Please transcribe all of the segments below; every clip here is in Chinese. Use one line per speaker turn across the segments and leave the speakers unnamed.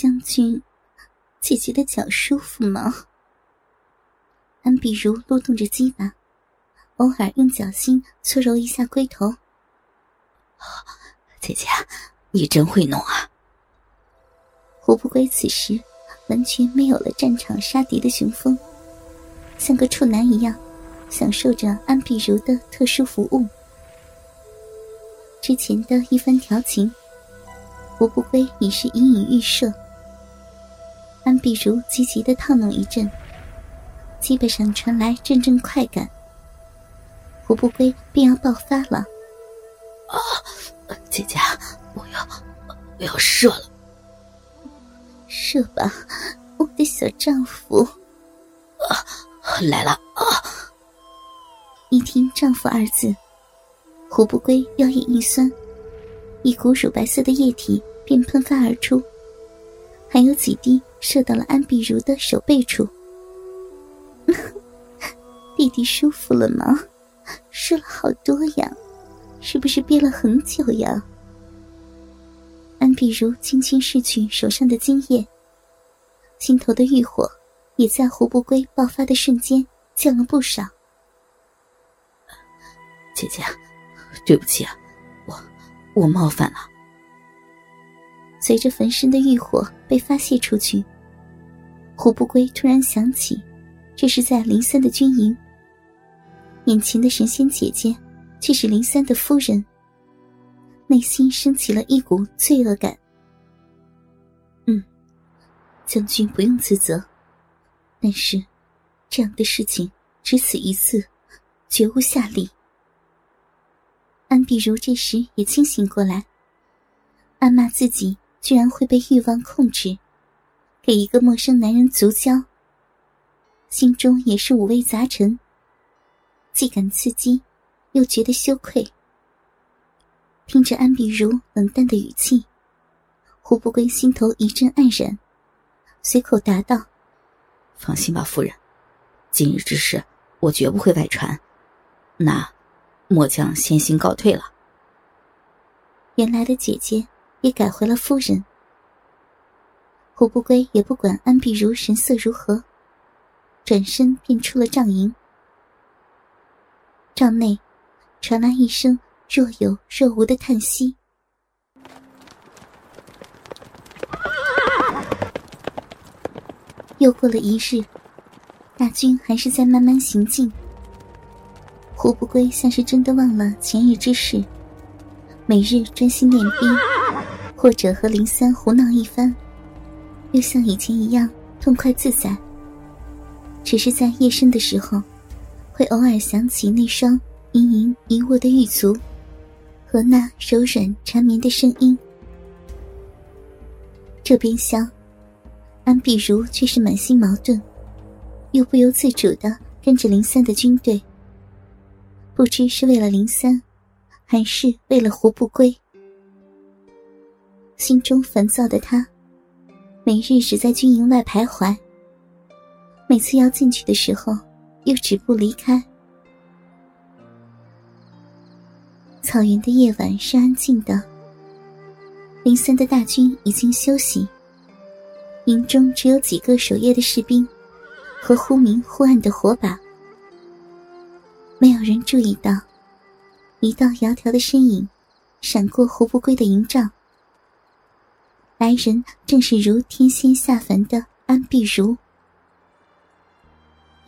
将军，姐姐的脚舒服吗？安碧如撸动着鸡巴，偶尔用脚心搓揉一下龟头。
姐姐，你真会弄啊！
胡不归此时完全没有了战场杀敌的雄风，像个处男一样，享受着安碧如的特殊服务。之前的一番调情，胡不归已是隐隐预设。安碧如积极的套弄一阵，基本上传来阵阵快感，胡不归便要爆发了。
啊，姐姐，我要，我要射了！
射吧，我的小丈夫！
啊，来了！啊！
一听“丈夫”二字，胡不归腰眼一酸，一股乳白色的液体便喷发而出，还有几滴射到了安碧如的手背处。弟弟舒服了吗？射了好多呀！是不是憋了很久呀？安碧如轻轻拭去手上的精液，心头的欲火也在胡不归爆发的瞬间降了不少。
姐姐，对不起啊，我我冒犯了。
随着焚身的欲火被发泄出去，胡不归突然想起，这是在林三的军营，眼前的神仙姐姐。却是林三的夫人，内心升起了一股罪恶感。嗯，将军不用自责，但是这样的事情只此一次，绝无下例。安碧如这时也清醒过来，暗骂自己居然会被欲望控制，给一个陌生男人足交，心中也是五味杂陈，既感刺激。又觉得羞愧。听着安比如冷淡的语气，胡不归心头一阵黯然，随口答道：“
放心吧，夫人，今日之事我绝不会外传。那，末将先行告退了。”
原来的姐姐也改回了夫人。胡不归也不管安碧如神色如何，转身便出了帐营。帐内。传来一声若有若无的叹息。又过了一日，大军还是在慢慢行进。胡不归像是真的忘了前日之事，每日专心练兵，或者和林三胡闹一番，又像以前一样痛快自在。只是在夜深的时候，会偶尔想起那双。盈盈一握的玉足，和那柔软缠绵的声音。这边厢，安碧如却是满心矛盾，又不由自主的跟着林三的军队。不知是为了林三，还是为了胡不归。心中烦躁的他，每日只在军营外徘徊。每次要进去的时候，又止步离开。草原的夜晚是安静的。林森的大军已经休息，营中只有几个守夜的士兵和忽明忽暗的火把。没有人注意到，一道窈窕的身影闪过胡不归的营帐。来人正是如天仙下凡的安碧如。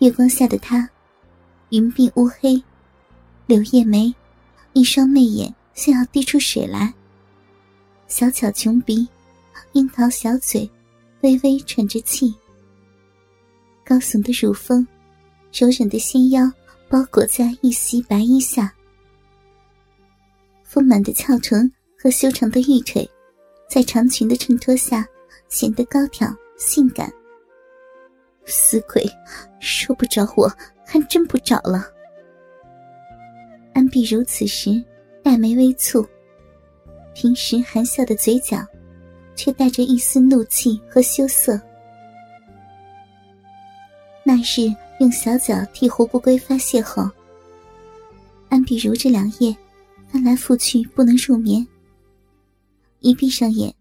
月光下的她，云鬓乌黑，柳叶眉。一双媚眼像要滴出水来，小巧琼鼻，樱桃小嘴，微微喘着气。高耸的乳峰，柔软的纤腰包裹在一袭白衣下，丰满的翘臀和修长的玉腿，在长裙的衬托下显得高挑性感。死鬼，说不着我，还真不找了。安碧如此时，黛眉微蹙，平时含笑的嘴角，却带着一丝怒气和羞涩。那日用小脚替胡不归发泄后，安碧如这两夜翻来覆去不能入眠，一闭上眼，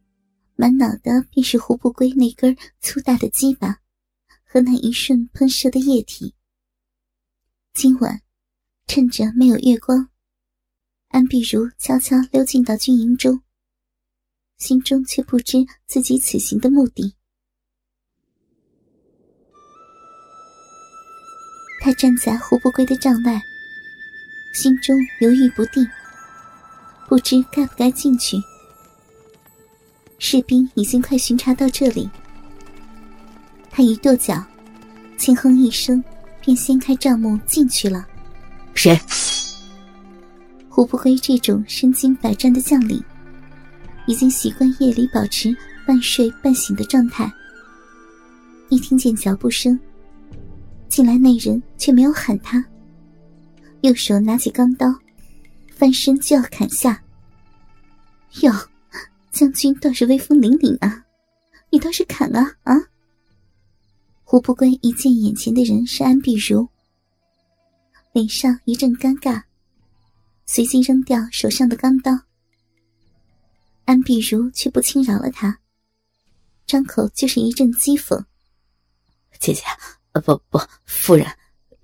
满脑的便是胡不归那根粗大的鸡巴和那一瞬喷射的液体。今晚，趁着没有月光，安碧如悄悄溜进到军营中，心中却不知自己此行的目的。他站在胡不归的帐外，心中犹豫不定，不知该不该进去。士兵已经快巡查到这里，他一跺脚，轻哼一声，便掀开帐幕进去了。
谁？
胡不归这种身经百战的将领，已经习惯夜里保持半睡半醒的状态。一听见脚步声，进来那人却没有喊他，右手拿起钢刀，翻身就要砍下。哟。将军倒是威风凛凛啊！你倒是砍啊啊！胡不归一见眼前的人是安碧如，脸上一阵尴尬，随即扔掉手上的钢刀。安碧如却不轻饶了他，张口就是一阵讥讽：“
姐姐，呃，不不，夫人，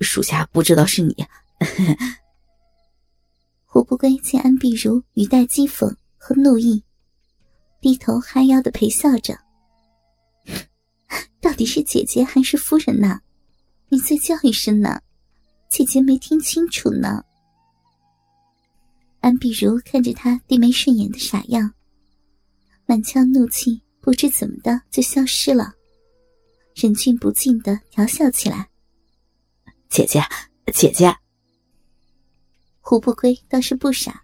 属下不知道是你。”
胡不归见安碧如语带讥讽和怒意。低头哈腰的陪笑着，到底是姐姐还是夫人呢？你再叫一声呢，姐姐没听清楚呢。安碧如看着他低眉顺眼的傻样，满腔怒气不知怎么的就消失了，忍俊不禁的调笑起来：“
姐姐，姐姐。”
胡不归倒是不傻，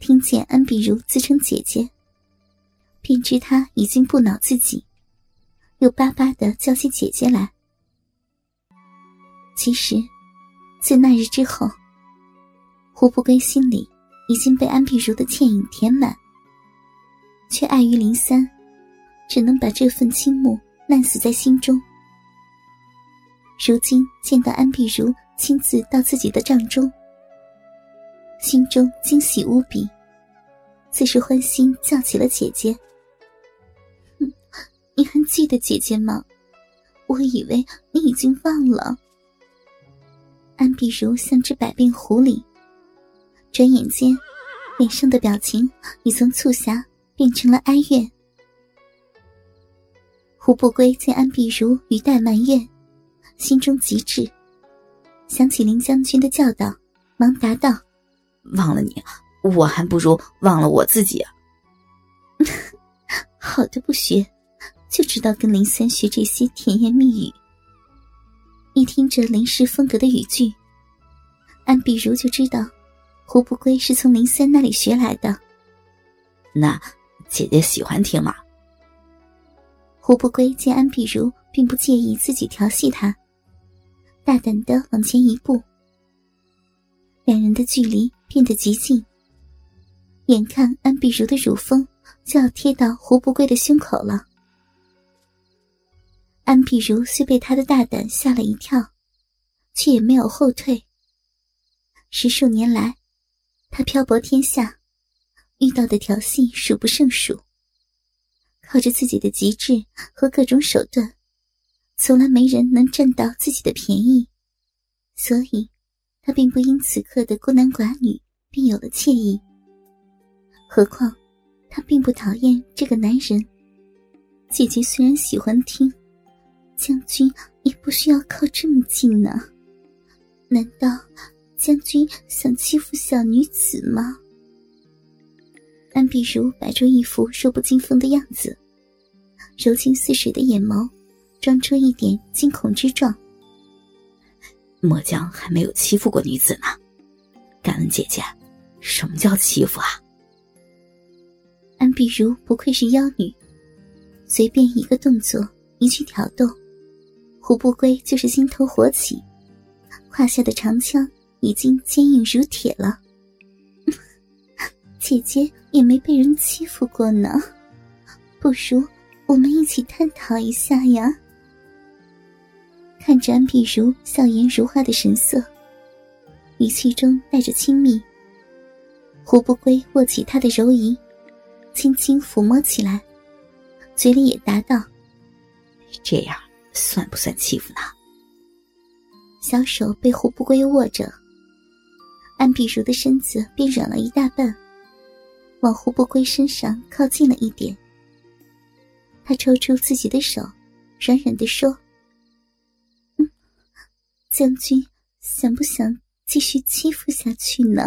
听见安碧如自称姐姐。便知他已经不恼自己，又巴巴的叫起姐姐来。其实，自那日之后，胡不归心里已经被安碧如的倩影填满，却碍于林三，只能把这份倾慕烂死在心中。如今见到安碧如亲自到自己的帐中，心中惊喜无比，自是欢心叫起了姐姐。哼你还记得姐姐吗？我以为你已经忘了。安碧如像只百变狐狸，转眼间，脸上的表情已从促狭变成了哀怨。胡不归见安碧如语带埋怨，心中极滞，想起林将军的教导，忙答道：“
忘了你，我还不如忘了我自己啊。”
好的，不学。就知道跟林三学这些甜言蜜语。一听着林氏风格的语句，安碧如就知道胡不归是从林三那里学来的。
那姐姐喜欢听吗？
胡不归见安碧如并不介意自己调戏他，大胆的往前一步，两人的距离变得极近，眼看安碧如的乳峰就要贴到胡不归的胸口了。安碧如虽被他的大胆吓了一跳，却也没有后退。十数年来，他漂泊天下，遇到的调戏数不胜数。靠着自己的极致和各种手段，从来没人能占到自己的便宜，所以，他并不因此刻的孤男寡女便有了惬意。何况，他并不讨厌这个男人。姐姐虽然喜欢听。将军也不需要靠这么近呢，难道将军想欺负小女子吗？安碧如摆出一副弱不禁风的样子，柔情似水的眼眸，装出一点惊恐之状。
末将还没有欺负过女子呢，敢问姐姐，什么叫欺负啊？
比如不愧是妖女，随便一个动作，一句挑逗。胡不归就是心头火起，胯下的长枪已经坚硬如铁了。姐姐也没被人欺负过呢，不如我们一起探讨一下呀。看着安碧如笑颜如花的神色，语气中带着亲密。胡不归握起她的柔仪，轻轻抚摸起来。嘴里也答道：“
这样算不算欺负呢？”
小手被胡不归握着，安碧如的身子便软了一大半，往胡不归身上靠近了一点。他抽出自己的手，软软的说：“嗯，将军想不想继续欺负下去呢？”